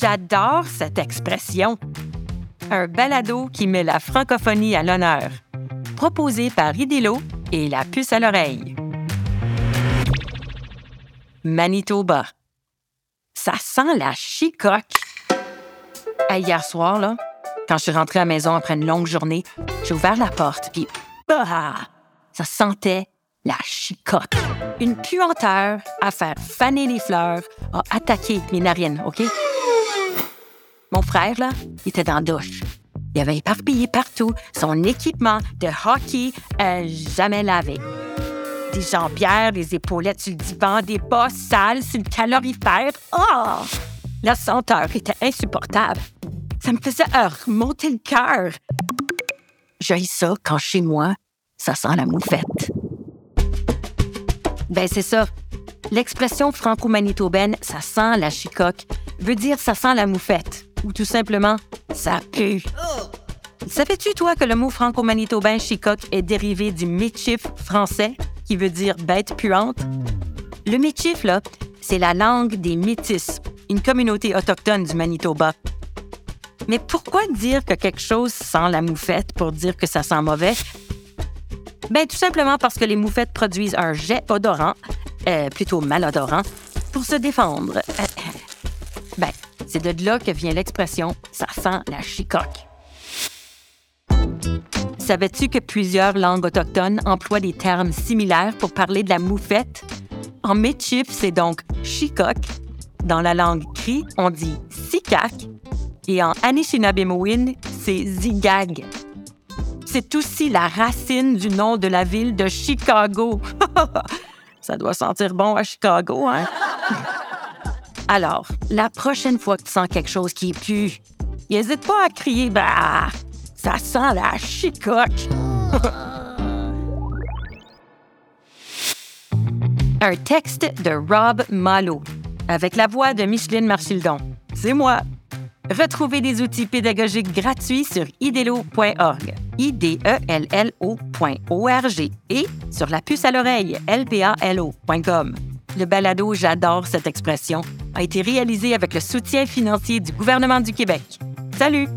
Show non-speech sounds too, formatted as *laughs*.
J'adore cette expression. Un balado qui met la francophonie à l'honneur. Proposé par Idélo et la puce à l'oreille. Manitoba. Ça sent la chicoque. hier soir, là, quand je suis rentrée à la maison après une longue journée, j'ai ouvert la porte, puis bah, ça sentait la chicotte. Une puanteur à faire faner les fleurs a attaqué mes narines, OK? Mon frère, là, il était dans la douche. Il avait éparpillé partout son équipement de hockey à jamais lavé. Des jambières, des épaulettes sur le divan, des bas sales sur le calorifère. Oh! La senteur était insupportable. Ça me faisait remonter le cœur. J'ai ça quand chez moi, ça sent la moufette. Ben c'est ça. L'expression franco-manitobaine ça sent la chicoque veut dire ça sent la moufette ou tout simplement ça pue. Savais-tu toi que le mot franco-manitobain chicoque est dérivé du méchif français qui veut dire bête puante? Le méchif là, c'est la langue des Métis, une communauté autochtone du Manitoba. Mais pourquoi dire que quelque chose sent la moufette pour dire que ça sent mauvais? Ben, tout simplement parce que les moufettes produisent un jet odorant, euh, plutôt malodorant, pour se défendre. Euh, ben, c'est de là que vient l'expression ça sent la chicoque. Savais-tu que plusieurs langues autochtones emploient des termes similaires pour parler de la moufette? En Michif, c'est donc chicoque. Dans la langue cri, on dit sikak. Et en Anishinaabemowin, c'est zigag c'est aussi la racine du nom de la ville de Chicago. *laughs* Ça doit sentir bon à Chicago, hein? Alors, la prochaine fois que tu sens quelque chose qui pue, n'hésite pas à crier Bah, ça sent la chicoque. *laughs* Un texte de Rob Malo, avec la voix de Micheline Marchildon. C'est moi. Retrouvez des outils pédagogiques gratuits sur idelo.org, i d e l l o.org et sur la puce à l'oreille lpalo.com. Le balado J'adore cette expression a été réalisé avec le soutien financier du gouvernement du Québec. Salut!